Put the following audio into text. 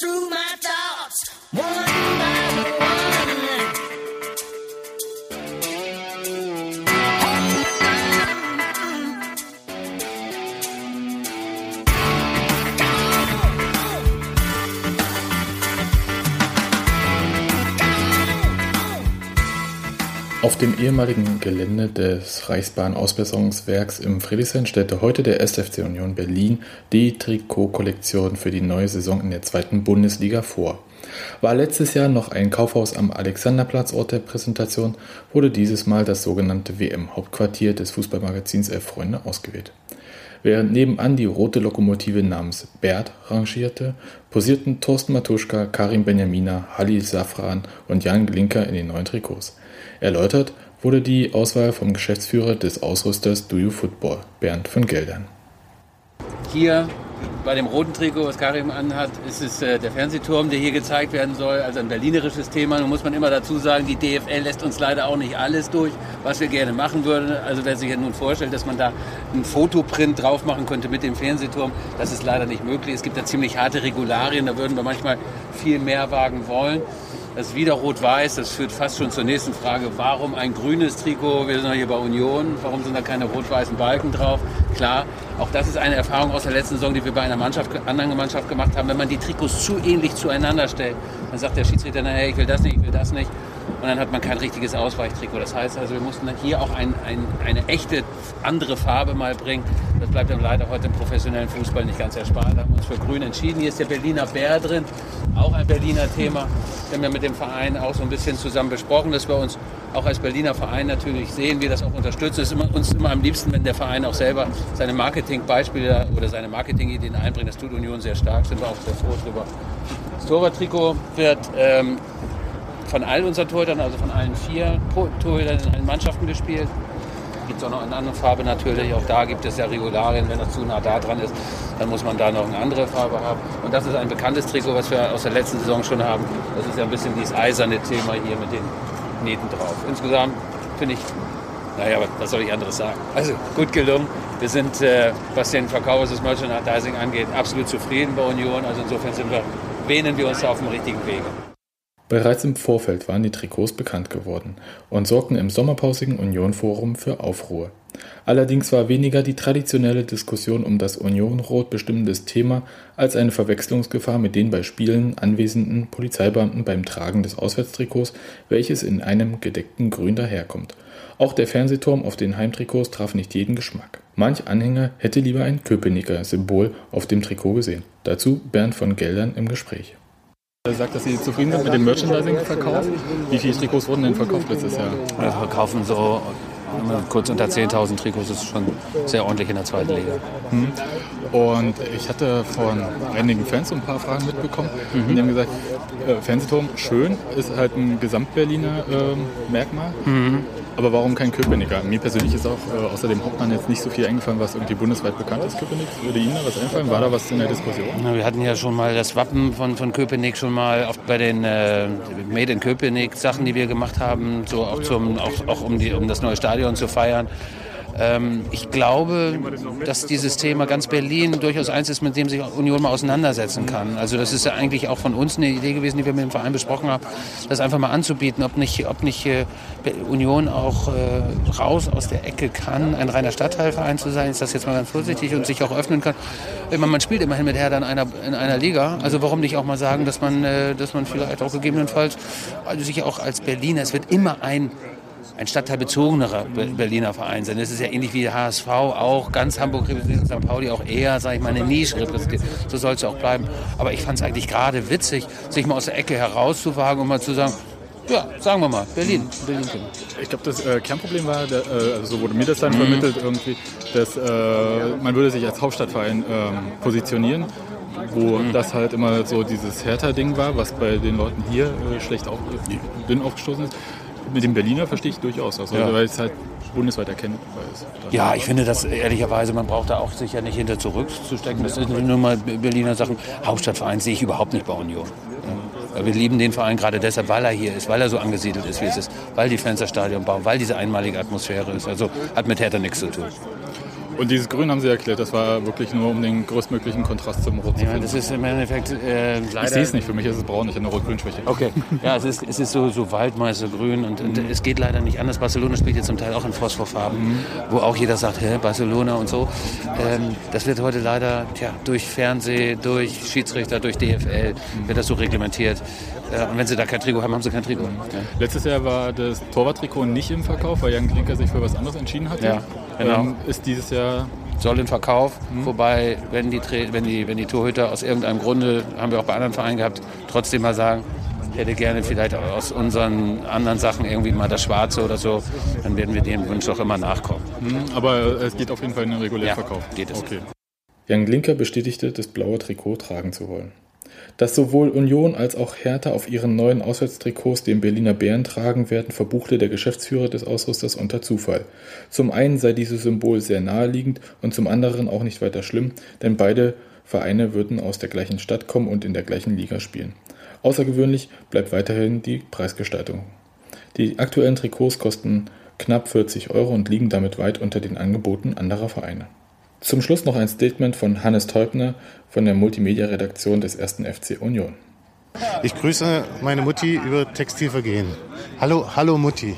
through my time. Auf dem ehemaligen Gelände des Reichsbahn-Ausbesserungswerks im Friedrichshain stellte heute der SFC Union Berlin die Trikotkollektion für die neue Saison in der zweiten Bundesliga vor. War letztes Jahr noch ein Kaufhaus am Alexanderplatz Ort der Präsentation, wurde dieses Mal das sogenannte WM-Hauptquartier des Fußballmagazins Elf Freunde ausgewählt. Während nebenan die rote Lokomotive namens Bert rangierte, posierten Thorsten Matuschka, Karim Benjamina, Halil Safran und Jan Glinker in den neuen Trikots. Erläutert wurde die Auswahl vom Geschäftsführer des Ausrüsters Do You Football, Bernd von Geldern. Hier bei dem roten Trikot, was Karim anhat, ist es äh, der Fernsehturm, der hier gezeigt werden soll. Also ein berlinerisches Thema. Nun muss man immer dazu sagen, die DFL lässt uns leider auch nicht alles durch, was wir gerne machen würden. Also wer sich ja nun vorstellt, dass man da einen Fotoprint drauf machen könnte mit dem Fernsehturm, das ist leider nicht möglich. Es gibt da ziemlich harte Regularien, da würden wir manchmal viel mehr wagen wollen. Das ist wieder rot-weiß, das führt fast schon zur nächsten Frage. Warum ein grünes Trikot? Wir sind ja hier bei Union. Warum sind da keine rot-weißen Balken drauf? Klar, auch das ist eine Erfahrung aus der letzten Saison, die wir bei einer Mannschaft, anderen Mannschaft gemacht haben. Wenn man die Trikots zu ähnlich zueinander stellt, dann sagt der Schiedsrichter, hey, ich will das nicht, ich will das nicht. Und dann hat man kein richtiges Ausweichtrikot. Das heißt also, wir mussten dann hier auch ein, ein, eine echte andere Farbe mal bringen. Das bleibt dann leider heute im professionellen Fußball nicht ganz erspart. Da haben wir uns für grün entschieden. Hier ist der Berliner Bär drin, auch ein Berliner Thema. Wir haben ja mit dem Verein auch so ein bisschen zusammen besprochen, dass wir uns auch als Berliner Verein natürlich sehen, wir das auch unterstützen. Es ist immer, uns immer am liebsten, wenn der Verein auch selber seine Marketingbeispiele oder seine Marketingideen einbringt. Das tut Union sehr stark, sind wir auch sehr froh drüber. Das Torwarttrikot wird ähm, von all unseren Torhütern, also von allen vier Torhütern in allen Mannschaften gespielt. Gibt es auch noch eine andere Farbe natürlich. Auch da gibt es ja Regularien, wenn das zu nah da dran ist, dann muss man da noch eine andere Farbe haben. Und das ist ein bekanntes Trikot, was wir aus der letzten Saison schon haben. Das ist ja ein bisschen dieses eiserne Thema hier mit den Nähten drauf. Insgesamt finde ich, naja, was soll ich anderes sagen? Also gut gelungen. Wir sind, äh, was den Verkauf des Merchandising angeht, absolut zufrieden bei Union. Also insofern sind wir, wähnen wir uns auf dem richtigen Wege. Bereits im Vorfeld waren die Trikots bekannt geworden und sorgten im sommerpausigen Union-Forum für Aufruhr. Allerdings war weniger die traditionelle Diskussion um das Unionrot bestimmendes Thema als eine Verwechslungsgefahr mit den bei Spielen anwesenden Polizeibeamten beim Tragen des Auswärtstrikots, welches in einem gedeckten Grün daherkommt. Auch der Fernsehturm auf den Heimtrikots traf nicht jeden Geschmack. Manch Anhänger hätte lieber ein Köpenicker Symbol auf dem Trikot gesehen. Dazu Bernd von Geldern im Gespräch. Er sagt, dass Sie zufrieden sind mit dem Merchandising-Verkauf. Wie viele Trikots wurden denn verkauft letztes Jahr? Wir verkaufen so kurz unter 10.000 Trikots, das ist schon sehr ordentlich in der zweiten Liga. Hm. Und ich hatte von einigen Fans so ein paar Fragen mitbekommen. Mhm. Die haben gesagt, äh, Fernsehturm schön, ist halt ein Gesamtberliner äh, Merkmal. Mhm. Aber warum kein Köpenicker? Mir persönlich ist auch äh, außer Hauptmann jetzt nicht so viel eingefallen, was irgendwie bundesweit bekannt ist, Köpenick. Würde Ihnen da was einfallen? War da was in der Diskussion? Na, wir hatten ja schon mal das Wappen von, von Köpenick schon mal oft bei den äh, Made in Köpenick Sachen, die wir gemacht haben, so auch, zum, auch, auch um, die, um das neue Stadion zu feiern. Ähm, ich glaube, dass dieses Thema ganz Berlin durchaus eins ist, mit dem sich Union mal auseinandersetzen kann. Also das ist ja eigentlich auch von uns eine Idee gewesen, die wir mit dem Verein besprochen haben, das einfach mal anzubieten, ob nicht, ob nicht äh, Union auch äh, raus aus der Ecke kann, ein reiner Stadtteilverein zu sein, ist das jetzt mal ganz vorsichtig und sich auch öffnen kann. Meine, man spielt immerhin mit Hertha in einer, in einer Liga, also warum nicht auch mal sagen, dass man, äh, dass man vielleicht auch gegebenenfalls, also sich auch als Berliner, es wird immer ein ein stadtteilbezogener Berliner Verein sein. Das ist ja ähnlich wie der HSV auch, ganz Hamburg repräsentiert, St. Pauli auch eher, sage ich mal, eine Nische repräsentiert. So soll es auch bleiben. Aber ich fand es eigentlich gerade witzig, sich mal aus der Ecke herauszuwagen und mal zu sagen, ja, sagen wir mal, Berlin. Berlin ich glaube, das äh, Kernproblem war, der, äh, also so wurde mir das dann mhm. vermittelt, irgendwie, dass äh, man würde sich als Hauptstadtverein ähm, positionieren wo mhm. das halt immer so dieses Hertha-Ding war, was bei den Leuten hier äh, schlecht auf, dünn aufgestoßen ist mit dem Berliner verstehe ich durchaus, also, ja. weil es halt bundesweit erkennbar ist. Ja, ich finde das ehrlicherweise, man braucht da auch sicher nicht hinter zurückzustecken. Das sind nur mal Berliner Sachen. Hauptstadtverein sehe ich überhaupt nicht bei Union. Ja. Wir lieben den Verein gerade deshalb, weil er hier ist, weil er so angesiedelt ist, wie es ist, weil die Fans das Stadion bauen, weil diese einmalige Atmosphäre ist. Also hat mit Hertha nichts zu tun. Und dieses Grün haben Sie erklärt, das war wirklich nur um den größtmöglichen Kontrast zum Rot zu Ja, finden. das ist im Endeffekt äh, leider... ich sehe es nicht, für mich ist es braun, ich habe eine Rot-Grün-Schwäche. Okay, ja, es ist, es ist so, so Waldmeistergrün und, und es geht leider nicht anders. Barcelona spielt jetzt zum Teil auch in Phosphorfarben, wo auch jeder sagt, hä, Barcelona und so. Ähm, das wird heute leider tja, durch Fernseh, durch Schiedsrichter, durch DFL, wird das so reglementiert. Äh, und wenn sie da kein Trikot haben, haben sie kein Trikot. Ja. Letztes Jahr war das Torwarttrikot nicht im Verkauf, weil Jan Klinker sich für was anderes entschieden hatte. Ja, genau. Ähm, ist dieses Jahr soll in Verkauf. Wobei, wenn die, wenn, die, wenn die Torhüter aus irgendeinem Grunde, haben wir auch bei anderen Vereinen gehabt, trotzdem mal sagen, ich hätte gerne vielleicht aus unseren anderen Sachen irgendwie mal das Schwarze oder so, dann werden wir dem Wunsch auch immer nachkommen. Hm, Aber es geht auf jeden Fall in den regulären Ja, Verkauf. geht es. Okay. Jan Glinker bestätigte, das blaue Trikot tragen zu wollen. Dass sowohl Union als auch Hertha auf ihren neuen Auswärtstrikots den Berliner Bären tragen werden, verbuchte der Geschäftsführer des Ausrüsters unter Zufall. Zum einen sei dieses Symbol sehr naheliegend und zum anderen auch nicht weiter schlimm, denn beide Vereine würden aus der gleichen Stadt kommen und in der gleichen Liga spielen. Außergewöhnlich bleibt weiterhin die Preisgestaltung. Die aktuellen Trikots kosten knapp 40 Euro und liegen damit weit unter den Angeboten anderer Vereine. Zum Schluss noch ein Statement von Hannes Teubner von der Multimedia-Redaktion des 1. FC Union. Ich grüße meine Mutti über Textilvergehen. Hallo, hallo Mutti.